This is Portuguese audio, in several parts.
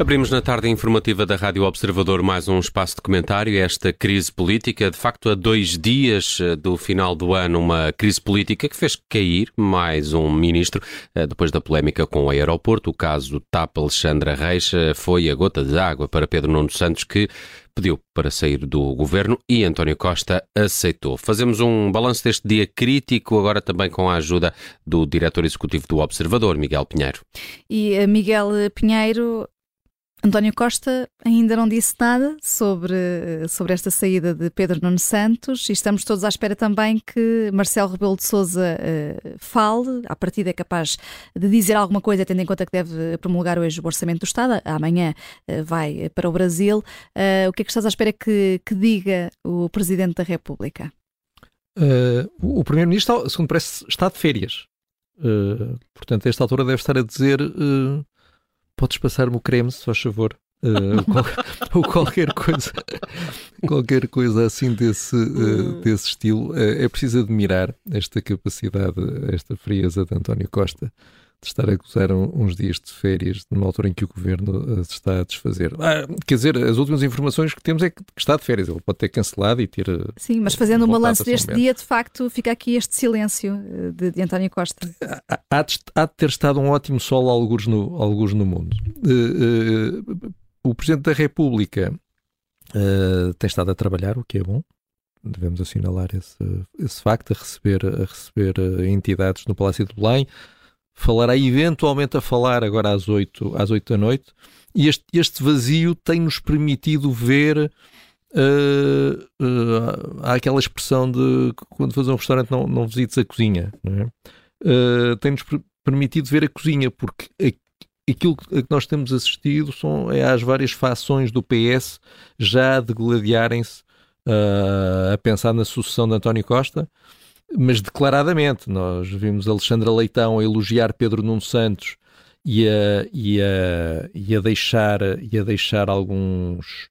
Abrimos na tarde informativa da Rádio Observador mais um espaço de comentário. Esta crise política, de facto, a dois dias eh, do final do ano, uma crise política que fez cair mais um ministro. Eh, depois da polémica com o aeroporto, o caso TAP Alexandra Reis eh, foi a gota de água para Pedro Nuno Santos, que pediu para sair do governo e António Costa aceitou. Fazemos um balanço deste dia crítico, agora também com a ajuda do diretor executivo do Observador, Miguel Pinheiro. E Miguel Pinheiro, António Costa ainda não disse nada sobre, sobre esta saída de Pedro Nuno Santos e estamos todos à espera também que Marcelo Rebelo de Sousa uh, fale. A partida é capaz de dizer alguma coisa, tendo em conta que deve promulgar hoje o Orçamento do Estado. Amanhã uh, vai para o Brasil. Uh, o que é que estás à espera que, que diga o Presidente da República? o Primeiro-Ministro, segundo parece, está de férias. portanto, a esta altura deve estar a dizer podes passar-me o creme, se faz favor. Uh, ou qualquer coisa qualquer coisa assim desse, uh, desse estilo. Uh, é preciso admirar esta capacidade esta frieza de António Costa de estar a gozar uns dias de férias numa altura em que o governo se está a desfazer. Ah, quer dizer, as últimas informações que temos é que está de férias, ele pode ter cancelado e ter. Sim, mas fazendo um balanço deste dia, de facto, fica aqui este silêncio de, de António Costa. Há de, há de, ter estado um ótimo sol alguns no, alguns no mundo. Uh, uh, o Presidente da República uh, tem estado a trabalhar, o que é bom. Devemos assinalar esse, esse facto, a receber, a receber entidades no Palácio de Belém falará eventualmente a falar agora às 8, às 8 da noite, e este, este vazio tem-nos permitido ver. Uh, uh, há aquela expressão de quando fazes um restaurante não, não visites a cozinha, é? uh, tem-nos permitido ver a cozinha, porque aquilo que nós temos assistido são é às várias fações do PS já degladiarem-se a pensar na sucessão de António Costa mas declaradamente. Nós vimos Alexandra Leitão a elogiar Pedro Nuno Santos e a, e a, e a, deixar, e a deixar alguns,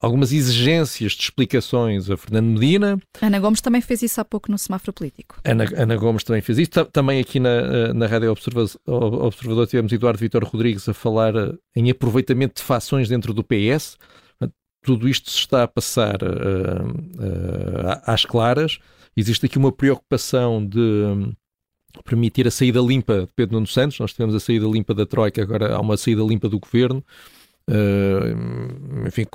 algumas exigências de explicações a Fernando Medina. Ana Gomes também fez isso há pouco no semáforo político. Ana, Ana Gomes também fez isso. Também aqui na, na Rádio Observador, tivemos Eduardo Vitor Rodrigues a falar em aproveitamento de fações dentro do PS. Tudo isto se está a passar uh, uh, às claras existe aqui uma preocupação de hum, permitir a saída limpa de Pedro Nuno Santos. Nós tivemos a saída limpa da Troika, agora há uma saída limpa do governo. Uh, enfim,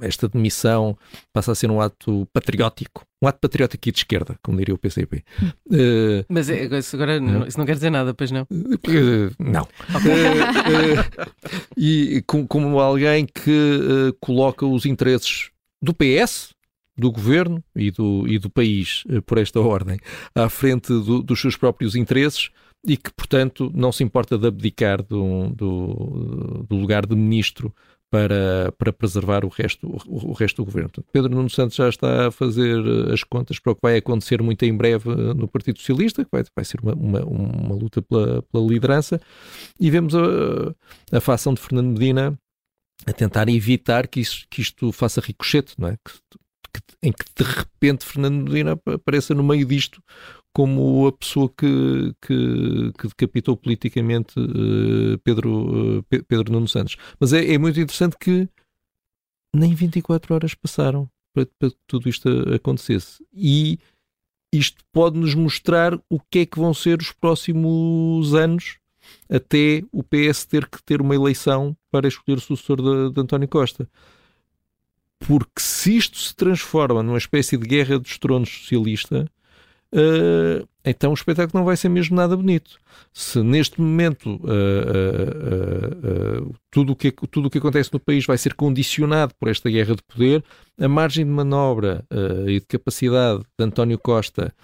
esta demissão passa a ser um ato patriótico, um ato patriótico e de esquerda, como diria o PCP. Uh, Mas é, isso agora não, isso não quer dizer nada, pois não? Uh, não. Okay. e como, como, alguém que coloca os interesses do PS do governo e do, e do país, eh, por esta ordem, à frente do, dos seus próprios interesses e que, portanto, não se importa de abdicar do, do, do lugar de ministro para, para preservar o resto, o, o, resto do governo. Portanto, Pedro Nuno Santos já está a fazer eh, as contas para o que vai acontecer muito em breve eh, no Partido Socialista, que vai, vai ser uma, uma, uma luta pela, pela liderança, e vemos a, a facção de Fernando Medina a tentar evitar que, isso, que isto faça ricochete, não é? Que em que de repente Fernando Medina apareça no meio disto como a pessoa que, que, que decapitou politicamente uh, Pedro, uh, Pedro Nuno Santos. Mas é, é, muito interessante que nem 24 horas passaram para, para que tudo isto acontecesse. E isto pode nos mostrar o que é que vão ser os próximos anos até o PS ter que ter uma eleição para escolher o sucessor de, de António Costa porque se isto se transforma numa espécie de guerra dos tronos socialista, uh, então o espetáculo não vai ser mesmo nada bonito. Se neste momento uh, uh, tudo o que, tudo o que acontece no país vai ser condicionado por esta guerra de poder, a margem de manobra e de capacidade de António Costa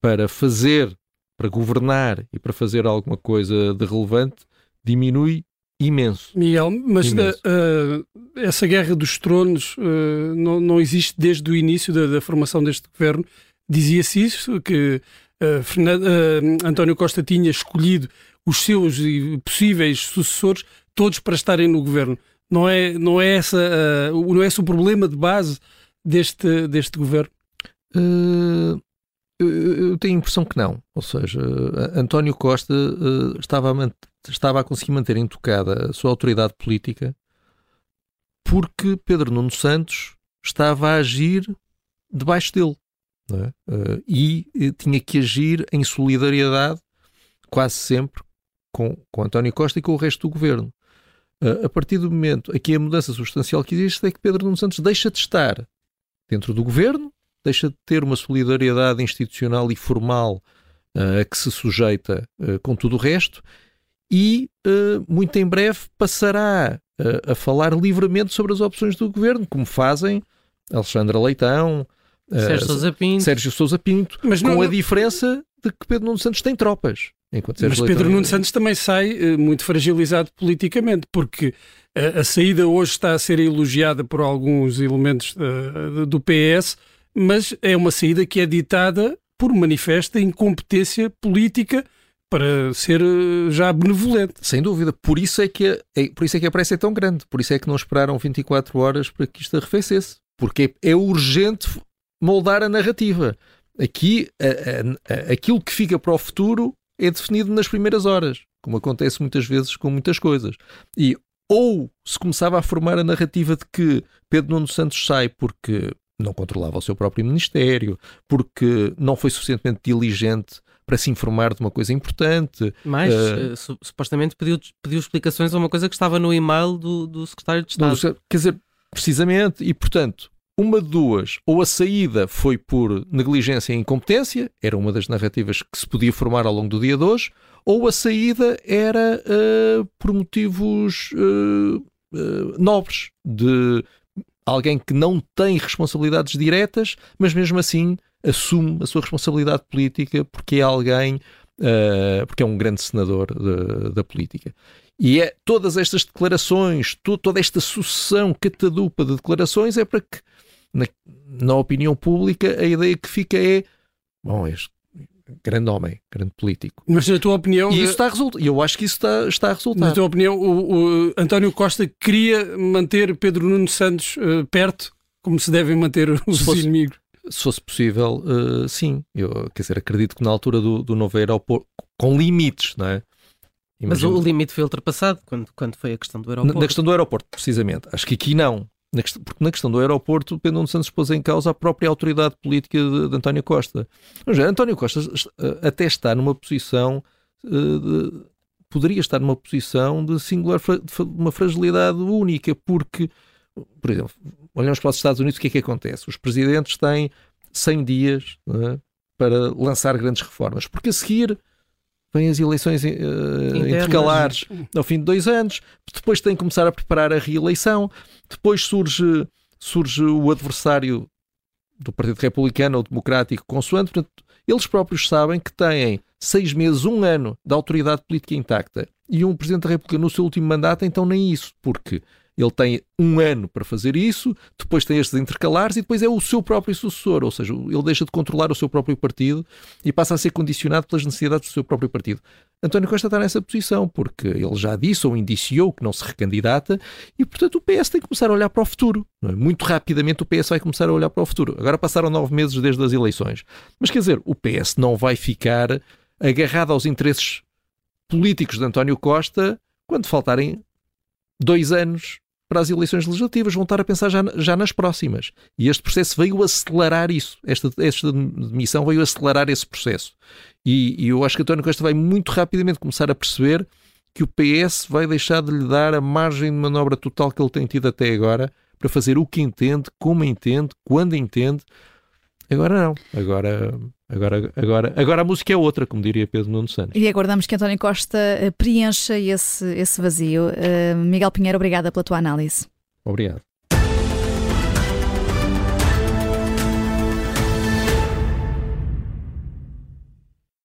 para fazer, para governar e para fazer alguma coisa de relevante diminui imenso. Miguel, mas imenso. Uh, essa guerra dos tronos uh, não, não existe desde o início da, da formação deste governo. Dizia-se isso, que uh, Fernando, António Costa tinha escolhido os seus possíveis sucessores todos para estarem no governo. Não é, não é, essa, não é esse o problema de base deste, deste governo? eu tenho a impressão que não. Ou seja, António Costa estava a estava a conseguir manter intocada a sua autoridade política porque Pedro Nuno Santos estava a agir debaixo dele. É? Uh, e uh, tinha que agir em solidariedade quase sempre com, com António Costa e com o resto do governo. Uh, a partir do momento aqui a mudança substancial que existe é que Pedro Nuno Santos deixa de estar dentro do governo, deixa de ter uma solidariedade institucional e formal a que se sujeita com tudo o resto e muito em breve passará a falar livremente sobre as opções do governo, como fazem Alexandra Leitão, Sérgio uh, Sousa Pinto, Sérgio Sousa Pinto Mas com não... a diferença de que Pedro Nuno Santos tem tropas. Enquanto Mas Pedro Leitão... Nuno Santos também sai uh, muito fragilizado politicamente, porque uh, a saída hoje está a ser elogiada por alguns elementos do PS, mas é uma saída que é ditada por manifesta incompetência política para ser já benevolente. Sem dúvida. Por isso é que a, é, por isso é que a pressa é tão grande. Por isso é que não esperaram 24 horas para que isto arrefecesse. Porque é, é urgente moldar a narrativa. Aqui, a, a, aquilo que fica para o futuro é definido nas primeiras horas, como acontece muitas vezes com muitas coisas. E ou se começava a formar a narrativa de que Pedro Nuno Santos sai porque não controlava o seu próprio ministério, porque não foi suficientemente diligente para se informar de uma coisa importante. Mas, uh, supostamente, pediu, pediu explicações a uma coisa que estava no e-mail do, do secretário de Estado. Do, quer dizer, precisamente, e portanto, uma de duas, ou a saída foi por negligência e incompetência, era uma das narrativas que se podia formar ao longo do dia de hoje, ou a saída era uh, por motivos uh, nobres, de alguém que não tem responsabilidades diretas, mas mesmo assim assume a sua responsabilidade política porque é alguém, porque é um grande senador de, da política. E é todas estas declarações, toda esta sucessão catadupa de declarações é para que na, na opinião pública, a ideia que fica é: bom, és grande homem, grande político. Mas na tua opinião. E isso está a resultar. Eu acho que isso está, está a resultar. Na tua opinião, o, o António Costa queria manter Pedro Nuno Santos uh, perto, como se devem manter os fosse, inimigos? Se fosse possível, uh, sim. Eu, quer dizer, acredito que na altura do, do novo aeroporto, com limites, não é? Imagino. Mas o limite foi ultrapassado quando, quando foi a questão do aeroporto. Na, na questão do aeroporto, precisamente. Acho que aqui não. Na questão, porque na questão do aeroporto, Pedro Nuno Santos pôs em causa a própria autoridade política de, de António Costa. António Costa eh, até está numa posição eh, de, poderia estar numa posição de singular de uma fragilidade única, porque, por exemplo, olhamos para os Estados Unidos, o que é que acontece? Os presidentes têm 100 dias é, para lançar grandes reformas, porque a seguir vêm as eleições uh, intercalares ao fim de dois anos, depois tem que começar a preparar a reeleição, depois surge, surge o adversário do Partido Republicano ou Democrático consoante, portanto, eles próprios sabem que têm seis meses, um ano de autoridade política intacta e um Presidente da República no seu último mandato, então nem isso, porque ele tem um ano para fazer isso, depois tem estes intercalares e depois é o seu próprio sucessor, ou seja, ele deixa de controlar o seu próprio partido e passa a ser condicionado pelas necessidades do seu próprio partido. António Costa está nessa posição, porque ele já disse ou indiciou que não se recandidata e, portanto, o PS tem que começar a olhar para o futuro. É? Muito rapidamente o PS vai começar a olhar para o futuro. Agora passaram nove meses desde as eleições. Mas quer dizer, o PS não vai ficar agarrado aos interesses políticos de António Costa quando faltarem dois anos para as eleições legislativas, vão estar a pensar já, já nas próximas. E este processo veio acelerar isso. Esta, esta demissão veio acelerar esse processo. E, e eu acho que António Costa vai muito rapidamente começar a perceber que o PS vai deixar de lhe dar a margem de manobra total que ele tem tido até agora para fazer o que entende, como entende, quando entende. Agora não. Agora Agora, agora, agora a música é outra, como diria Pedro Nuno Santos. E aguardamos que António Costa eh, preencha esse, esse vazio. Uh, Miguel Pinheiro, obrigada pela tua análise. Obrigado.